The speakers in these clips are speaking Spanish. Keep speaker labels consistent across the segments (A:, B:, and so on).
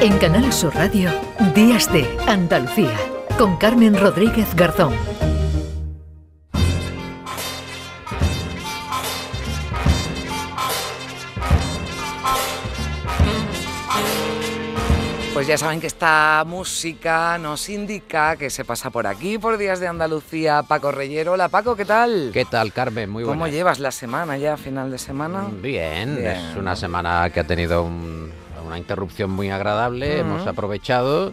A: En Canal Sur Radio, Días de Andalucía, con Carmen Rodríguez Garzón.
B: Pues ya saben que esta música nos indica que se pasa por aquí, por Días de Andalucía, Paco Reyero. Hola Paco, ¿qué tal?
C: ¿Qué tal, Carmen? Muy
B: ¿Cómo
C: buenas.
B: llevas la semana ya, final de semana?
C: Bien,
B: Bien.
C: es una semana que ha tenido un- una interrupción muy agradable, hemos aprovechado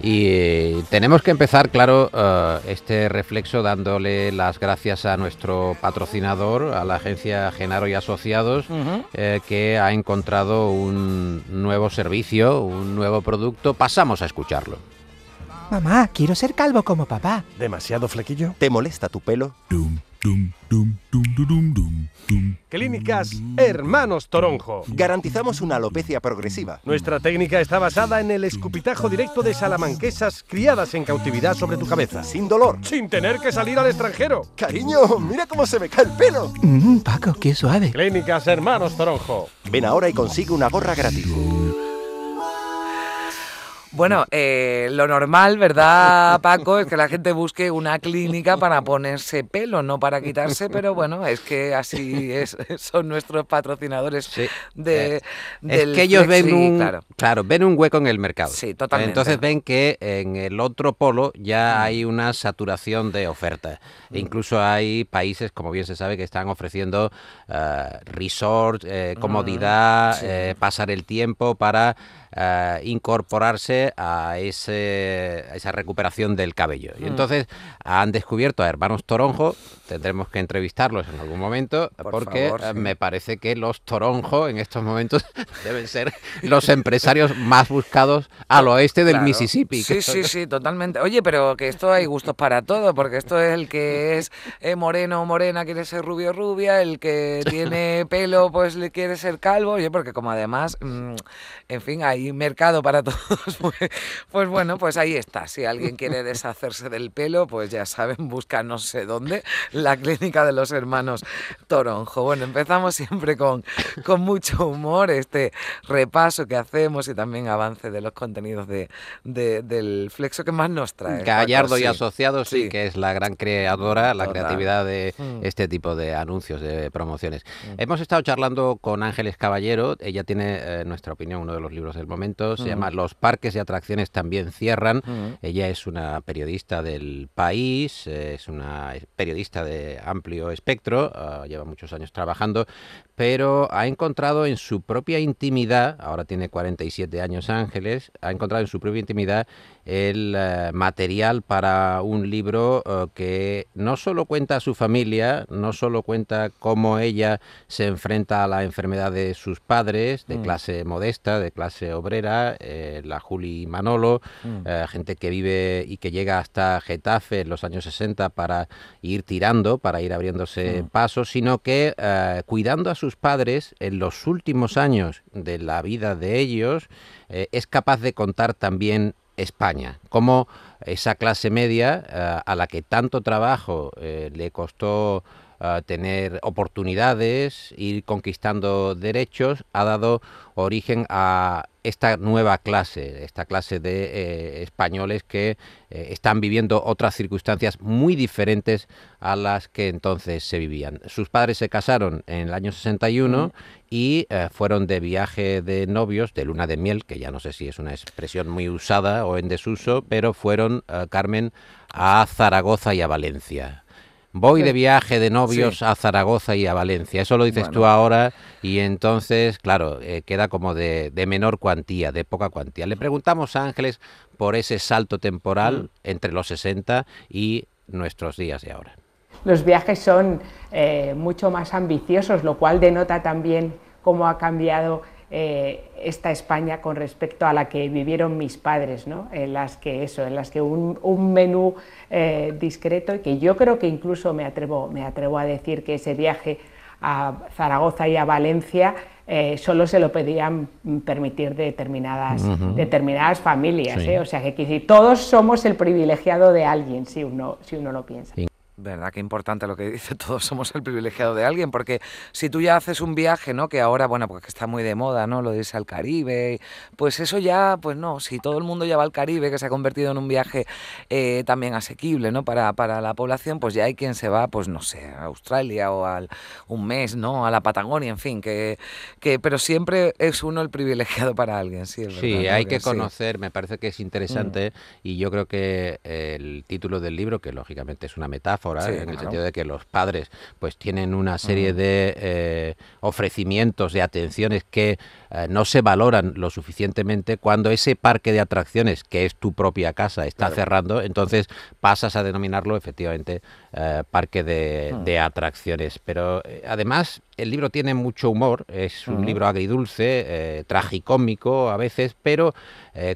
C: y eh, tenemos que empezar, claro, eh, este reflexo dándole las gracias a nuestro patrocinador, a la agencia Genaro y Asociados, eh, que ha encontrado un nuevo servicio, un nuevo producto. Pasamos a escucharlo.
D: Mamá, quiero ser calvo como papá.
E: ¿Demasiado flequillo?
F: ¿Te molesta tu pelo?
E: Clínicas Hermanos Toronjo.
F: Garantizamos una alopecia progresiva.
E: Nuestra técnica está basada en el escupitajo directo de salamanquesas criadas en cautividad sobre tu cabeza.
F: Sin dolor.
E: Sin tener que salir al extranjero.
F: Cariño, mira cómo se me cae el pelo.
D: Mmm, Paco, qué suave.
E: Clínicas Hermanos Toronjo.
F: Ven ahora y consigue una gorra gratis.
B: Bueno, eh, lo normal, ¿verdad, Paco? Es que la gente busque una clínica para ponerse pelo, no para quitarse, pero bueno, es que así es, son nuestros patrocinadores
C: Sí.
B: de,
C: Eh,
B: del
C: es que ellos
B: Flexi,
C: ven un
B: claro.
C: claro. ven un hueco en el mercado.
B: Sí, totalmente.
C: Entonces ven que en el otro polo ya hay una saturación de oferta.
B: Mm.
C: E incluso hay países, como bien se sabe, que están ofreciendo eh, resort, eh, comodidad,
B: sí.
C: eh, pasar el tiempo para eh, incorporarse a, ese, a esa recuperación del cabello.
B: Mm.
C: Y entonces han descubierto a hermanos Toronjo, tendremos que entrevistarlos en algún momento,
B: Por
C: porque
B: favor,
C: eh,
B: sí.
C: me parece que los Toronjo en estos momentos deben ser los empresarios más buscados al oeste del
B: Claro.
C: Mississippi.
B: Sí, sí, sí, totalmente. Oye, pero que esto hay gustos para todo, porque esto es el que es eh, moreno o morena quiere ser rubio o rubia, el que tiene pelo pues le quiere ser calvo, oye, porque como además, mm, en fin, hay mercado para todos, pues, pues bueno, pues ahí está. Si alguien quiere deshacerse del pelo, pues ya saben, busca no sé dónde, la clínica de los hermanos Toronjo. Bueno, empezamos siempre con, con mucho humor este repaso que hacemos y también avance de los contenidos de, de- del Flexo que más nos trae.
C: Gallardo y. Asociados, sí.
B: Sí.
C: que es la gran creadora, la
B: Total.
C: creatividad de
B: Mm.
C: este tipo de anuncios, de promociones. Hemos estado charlando con Ángeles Caballero, ella tiene, eh, nuestra opinión, uno de los libros del momento, se
B: Mm.
C: llama Los parques y atracciones también cierran. Ella es una periodista del país, eh, es una periodista de amplio espectro, ah, lleva muchos años trabajando, pero ha encontrado en su propia intimidad, ahora tiene 47 años Ángeles, ha encontrado en su propia intimidad el eh, material para un libro eh, que no solo cuenta a su familia, no solo cuenta cómo ella se enfrenta a la enfermedad de sus padres, de
B: Mm.
C: clase modesta, de clase obrera, eh, la Juli Manolo,
B: Mm.
C: eh, gente que vive y que llega hasta Getafe en los años 60 para ir tirando, para ir abriéndose
B: Mm.
C: pasos, sino que eh, cuidando a sus padres en los últimos años de la vida de ellos, es capaz de contar también España, cómo esa clase media a la que tanto trabajo le costó tener oportunidades, ir conquistando derechos, ha dado origen a esta nueva clase, esta clase de eh, españoles que eh, están viviendo otras circunstancias muy diferentes a las que entonces se vivían. Sus padres se casaron en el año 61 y eh, fueron de viaje de novios, de luna de miel, que ya no sé si es una expresión muy usada o en desuso, pero fueron, Carmen, a Zaragoza y a Valencia. Voy de viaje de novios
B: Sí.
C: a Zaragoza y a Valencia. Eso lo dices tú ahora y entonces, claro, eh, queda como de, de menor cuantía, de poca cuantía. Le preguntamos a Ángeles por ese salto temporal entre los 60 y nuestros días de ahora.
G: Los viajes son eh, mucho más ambiciosos, lo cual denota también cómo ha cambiado eh, esta España con respecto a la que vivieron mis padres, ¿no? en las que eso, en las que un, un menú eh, discreto y que yo creo que incluso me atrevo, me atrevo a decir que ese viaje a Zaragoza y a Valencia eh, solo se lo podían permitir determinadas, determinadas familias,
C: Sí.
G: ¿eh? o sea que, todos somos el privilegiado de alguien, si uno, si uno lo piensa.
C: Sí.
B: Verdad que importante lo que dice, todos somos el privilegiado de alguien, porque si tú ya haces un viaje, ¿no? Que ahora, bueno, pues que está muy de moda, ¿no? Lo de irse al Caribe, pues eso ya, pues no, si todo el mundo ya va al Caribe, que se ha convertido en un viaje eh, también asequible, ¿no? Para, para la población, pues ya hay quien se va, pues no sé, a Australia o al un mes, ¿no? A la Patagonia, en fin, que, que pero siempre es uno el privilegiado para alguien, sí, es
C: Sí,
B: verdad, ¿no?
C: hay que
B: sí.
C: conocer, me parece que es interesante
B: Mm.
C: y yo creo que el título del libro, que lógicamente es una metáfora,
B: Sí,
C: en el sentido de que los padres pues tienen una serie de eh, ofrecimientos, de atenciones que eh, no se valoran lo suficientemente cuando ese parque de atracciones, que es tu propia casa, está
B: Claro.
C: cerrando, entonces pasas a denominarlo efectivamente eh, parque de,
B: Mm.
C: de atracciones. Pero además el libro tiene mucho humor, es un
B: Ujú.
C: libro agridulce, tragicómico a veces, pero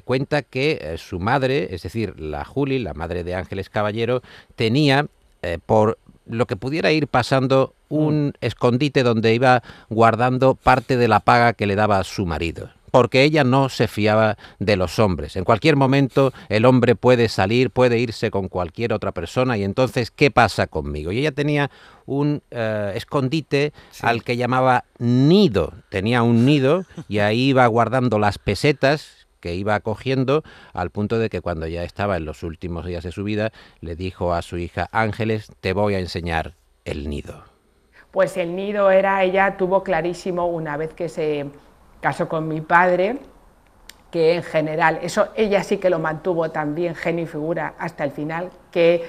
C: cuenta que su madre, es decir, la Juli, la madre de Ángeles Caballero, tenía eh, por lo que pudiera ir pasando un escondite donde iba guardando parte de la paga que le daba a su marido. Porque ella no se fiaba de los hombres. En cualquier momento el hombre puede salir, puede irse con cualquier otra persona y entonces, ¿qué pasa conmigo? Y ella tenía un eh, escondite
B: Sí.
C: al que llamaba nido. Tenía un nido y ahí iba guardando las pesetas que iba cogiendo al punto de que cuando ya estaba en los últimos días de su vida le dijo a su hija Ángeles te voy a enseñar el nido.
G: Pues el nido era, ella tuvo clarísimo una vez que se casó con mi padre, que en general, eso ella sí que lo mantuvo también genio y figura hasta el final, que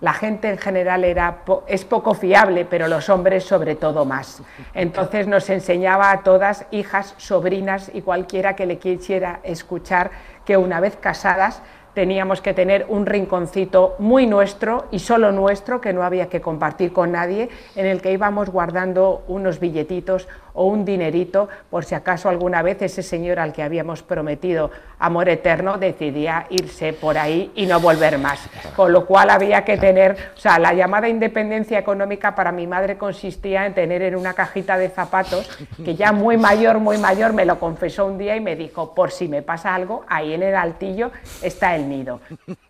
G: la gente en general era, es poco fiable, pero los hombres sobre todo más. Entonces nos enseñaba a todas, hijas, sobrinas y cualquiera que le quisiera escuchar, que una vez casadas teníamos que tener un rinconcito muy nuestro y solo nuestro, que no había que compartir con nadie, en el que íbamos guardando unos billetitos o un dinerito por si acaso alguna vez ese señor al que habíamos prometido amor eterno decidía irse por ahí y no volver más. Con lo cual había que tener, o sea, la llamada independencia económica para mi madre consistía en tener en una cajita de zapatos, que ya muy mayor, muy mayor, me lo confesó un día y me dijo, por si me pasa algo, ahí en el altillo está el nido.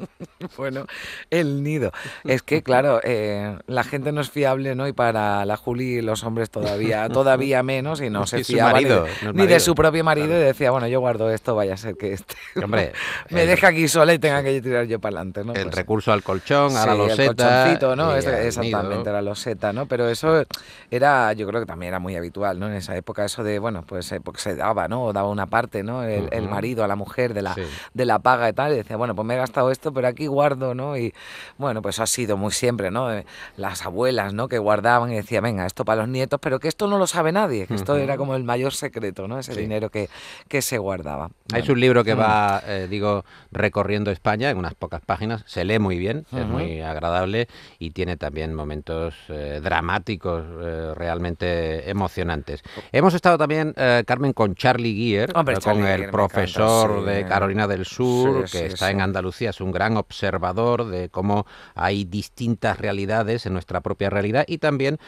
B: Bueno, el nido. Es que, claro, eh, la gente no es fiable, ¿no? Y para la Juli los hombres todavía, todavía menos y no se fiaba ni de-
C: marido,
B: ni, de
C: marido.
B: su propio marido y decía, bueno, yo guardo esto, vaya a ser que este
C: Hombre,
B: me
C: el-
B: deja aquí sola y tenga que tirar yo para adelante, ¿no?
C: El
B: Pues-
C: recurso al colchón, a la
B: Sí,
C: loseta.
B: el colchoncito, ¿no?
C: al
B: exactamente,
C: nido.
B: la loseta, ¿no? Pero eso era, yo creo que también era muy habitual, ¿no? En esa época eso de, bueno, pues eh, porque se daba, ¿no? Daba una parte, ¿no? El, marido a la mujer de la,
C: Sí.
B: de la paga y tal, y decía, bueno, pues me he gastado esto, pero aquí guardo, ¿no? Y bueno, pues eso ha sido muy siempre, ¿no? Eh, Las abuelas, ¿no? Que guardaban y decían, venga, esto para los nietos, pero que esto no lo sabe nadie, que esto era como el mayor secreto, ¿no? Ese
C: Sí.
B: dinero que, que se guardaba.
C: Es
B: Bueno.
C: un libro que
B: Mm.
C: va, eh, digo, recorriendo España en unas pocas páginas. Se lee muy bien, es muy agradable y tiene también momentos eh, dramáticos eh, realmente emocionantes. Hemos estado también, Carmen, con Charlie Gier,
B: Hombre, Charlie
C: con el profesor
B: encanta, sí.
C: de Carolina del Sur,
B: Sí,
C: que está en Andalucía, es un gran observador de cómo hay distintas realidades en nuestra propia realidad y también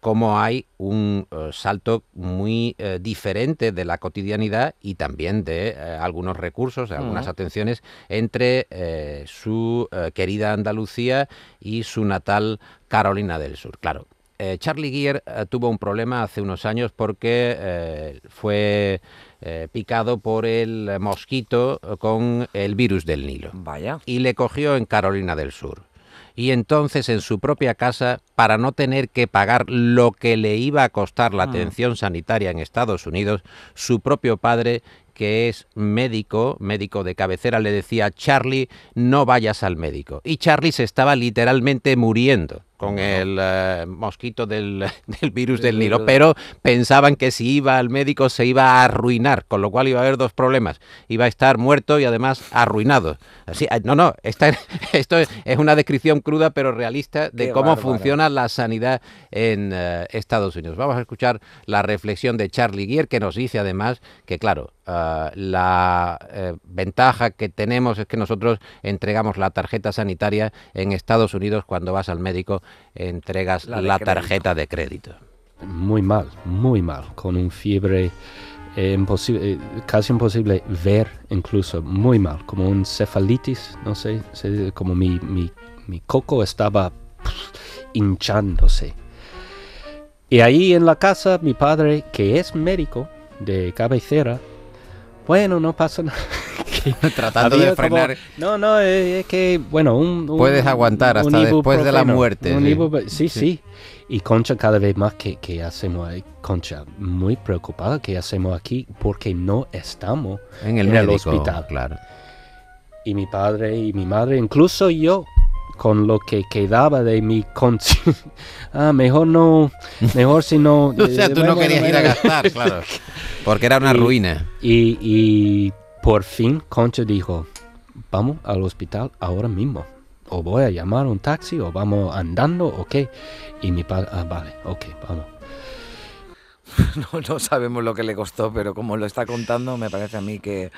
C: cómo hay un salto muy eh, diferente de la cotidianidad y también de eh, algunos recursos, de algunas atenciones entre eh, su querida Andalucía y su natal Carolina del Sur. Claro. Charlie eh, tuvo un problema hace unos años porque fue picado por el mosquito con el virus del Nilo
B: Vaya.
C: y le cogió en Carolina del Sur. Y entonces en su propia casa, para no tener que pagar lo que le iba a costar la
B: Mm.
C: atención sanitaria en Estados Unidos, su propio padre, que es médico, médico de cabecera, le decía, Charlie, no vayas al médico. Y Charlie se estaba literalmente muriendo con el eh, mosquito del, del virus
B: Del
C: del Nilo, pero pensaban que si iba al médico se iba a arruinar, con lo cual iba a haber dos problemas. Iba a estar muerto y además arruinado. Así, ah, no, no, esta- esto es, es una descripción cruda pero realista de
B: Qué
C: cómo
B: bárbaro.
C: funciona la sanidad en eh, Estados Unidos. Vamos a escuchar la reflexión de Charlie Gier, que nos dice además que, claro, ah, la eh, ventaja que tenemos es que nosotros entregamos la tarjeta sanitaria en Estados Unidos. Cuando vas al médico entregas
B: La
C: la,
B: de
C: tarjeta de crédito.
H: muy mal, muy mal, con un fiebre eh, imposible, eh, casi imposible ver incluso, muy mal, como un cefalitis, no sé, como mi, mi, mi coco estaba hinchándose. Y ahí en la casa, mi padre, que es médico de cabecera, bueno, no pasa nada.
C: Tratando de frenar.
H: como- no, no, es, es que, bueno, un, un-
C: Puedes aguantar hasta después de la muerte,
H: un
C: sí.
H: sí, Y Concha cada vez más que, que hacemos ahí, Concha, muy preocupada que hacemos aquí porque no estamos
C: En el
H: en el hospital.
C: claro.
H: Y mi padre y mi madre, incluso yo, con lo que quedaba de mi conciencia, ah, mejor no, mejor si no...
C: O sea,
H: eh,
C: tú no
H: bueno,
C: querías ir a gastar, claro. Porque era una
H: Y-
C: ruina.
H: Y, y por fin Concha dijo, vamos al hospital ahora mismo. O voy a llamar un taxi o vamos andando o qué. Y mi padre, ah, vale, ok, vamos.
B: No, no sabemos lo que le costó, pero como lo está contando, me parece a mí que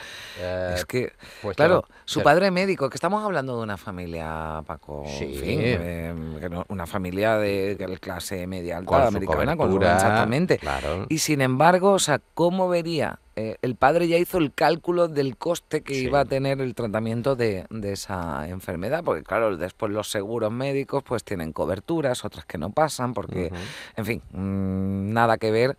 B: es que,
C: pues
B: claro,
C: claro,
B: su padre médico, que estamos hablando de una familia, Paco, en
C: Sí.
B: fin, eh, una familia de clase media alta
C: Con
B: americana, con exactamente.
C: claro.
B: Y sin embargo, o sea, ¿cómo vería? Eh, el padre ya hizo el cálculo del coste que
C: Sí.
B: iba a tener el tratamiento de, de esa enfermedad, porque claro, después los seguros médicos pues tienen coberturas, otras que no pasan, porque, en fin, mm, nada que ver,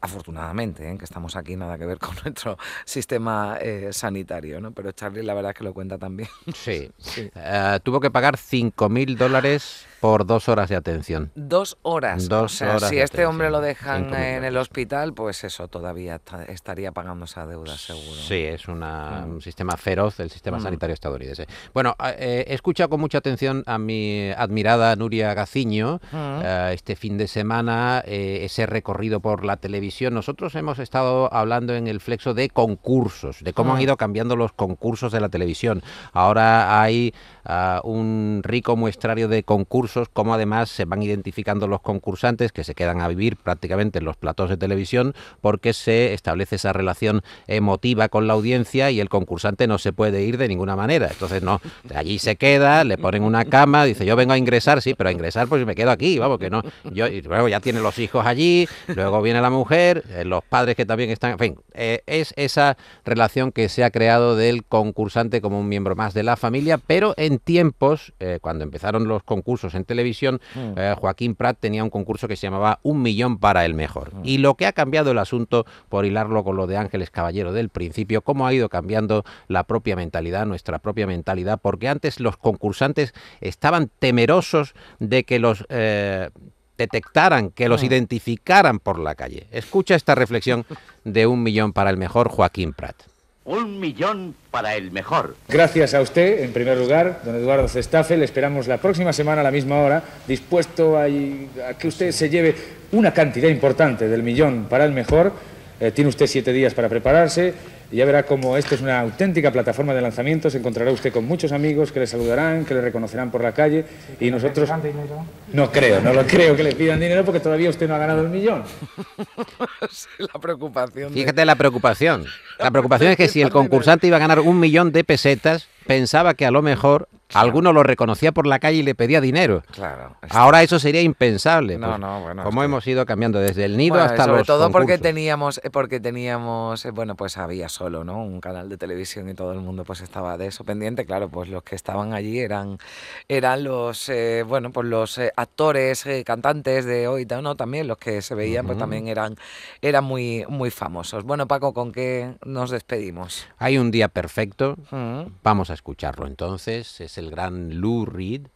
B: afortunadamente, ¿eh? que estamos aquí, nada que ver con nuestro sistema eh, sanitario, ¿no? Pero Charlie la verdad es que lo cuenta también.
C: Sí.
B: Sí.
C: Eh, tuvo que pagar 5.000 dólares por dos horas de atención.
B: Dos horas.
C: Dos
B: o sea,
C: horas
B: si este hombre lo dejan en el hospital, pues eso, todavía estaría pagando esa deuda, seguro.
C: Sí, es una-
B: Mm.
C: un sistema feroz el sistema
B: Mm.
C: sanitario estadounidense. Bueno, eh, he escuchado con mucha atención a mi admirada Nuria Gaciño
B: Mm.
C: este fin de semana, ese recorrido por la televisión. Nosotros hemos estado hablando en el flexo de concursos, de cómo han
B: Mm.
C: ido cambiando los concursos de la televisión. Ahora hay ah, un rico muestrario de concursos, como además se van identificando los concursantes que se quedan a vivir prácticamente en los platos de televisión porque se establece esa relación emotiva con la audiencia y el concursante no se puede ir de ninguna manera. Entonces, no, allí se queda, le ponen una cama, dice, yo vengo a ingresar, sí, pero a ingresar pues me quedo aquí, vamos, que no. Yo, y luego ya tiene los hijos allí, luego viene la mujer, eh, los padres que también están, en fin, eh, es esa relación que se ha creado del concursante como un miembro más de la familia, pero en tiempos, eh, cuando empezaron los concursos en televisión,
B: Mm.
C: eh, Joaquín Prat tenía un concurso que se llamaba Un Millón para el Mejor. Y lo que ha cambiado el asunto, por hilarlo con lo de Ángeles Caballero del principio, cómo ha ido cambiando la propia mentalidad, nuestra propia mentalidad, porque antes los concursantes estaban temerosos de que los... detectaran, que los identificaran por la calle. Escucha esta reflexión de un millón para el mejor Joaquín Prat.
I: Un millón para el mejor.
J: Gracias a usted, en primer lugar, don Eduardo Cestafe. Le esperamos la próxima semana a la misma hora, dispuesto a, a que usted se lleve una cantidad importante del millón para el mejor. Eh, tiene usted siete días para prepararse y ya verá cómo esto es una auténtica plataforma de lanzamiento. Se encontrará usted con muchos amigos que le saludarán, que le reconocerán por la calle y nosotros... No creo, no lo creo que le pidan dinero porque todavía usted no ha ganado el millón.
B: la preocupación. de-
C: Fíjate la preocupación. La preocupación es que si el concursante iba a ganar un millón de pesetas, pensaba que a lo mejor alguno lo reconocía por la calle y le pedía dinero.
B: Claro.
C: Ahora eso sería impensable.
B: No,
C: pues,
B: no, bueno,
C: Como hemos ido cambiando desde el nido
B: Bueno,
C: hasta
B: sobre
C: los
B: todo porque teníamos eh, porque teníamos eh, bueno pues había solo no un canal de televisión y todo el mundo pues estaba de eso pendiente claro pues los que estaban allí eran eran los eh, bueno pues los eh, actores eh, cantantes de hoy no también los que se veían pues también eran eran muy muy famosos bueno Paco con qué nos despedimos
C: Hay un día perfecto.
B: Mm.
C: Vamos a escucharlo entonces. Es el gran Lou Reed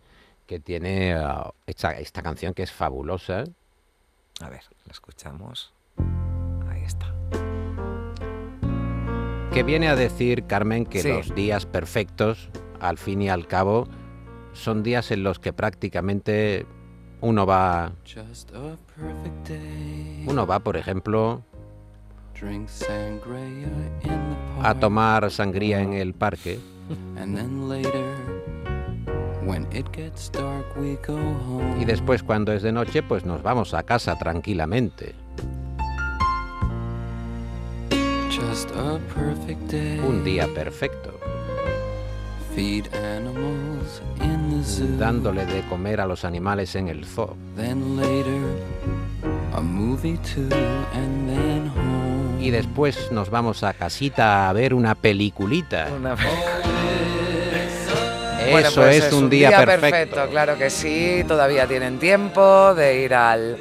C: que tiene ah, esta, esta canción que es fabulosa.
B: a ver la escuchamos ahí está
C: Que viene a decir, Carmen, que
B: Sí.
C: los días perfectos, al fin y al cabo, son días en los que prácticamente uno va. Uno va, por ejemplo, a tomar sangría en el parque. Y después, cuando es de noche, pues nos vamos a casa tranquilamente. Un día perfecto. Dándole de comer a los animales en el zoo. Y después nos vamos a casita a ver una peliculita.
B: Una- Bueno,
C: Eso
B: pues
C: es un día perfecto.
B: Claro que sí, todavía tienen tiempo de ir al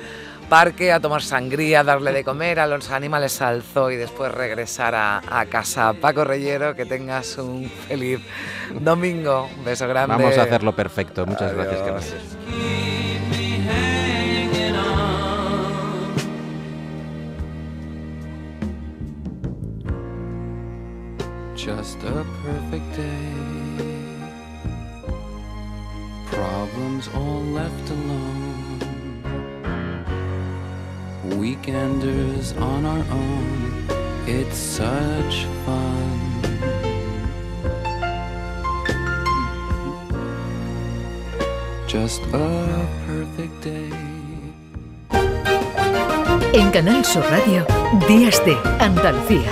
B: parque a tomar sangría, darle de comer a los animales al zoo y después regresar a, a casa. Paco Reyero, que tengas un feliz domingo. Un beso grande.
C: Vamos a hacerlo perfecto. Muchas gracias,
B: Adiós.
C: Carmen.
K: Just a perfect day. Problems all left alone. Weekenders on our own. It's such fun. Just a perfect day.
A: En Canal Sur Radio, Días de Andalucía.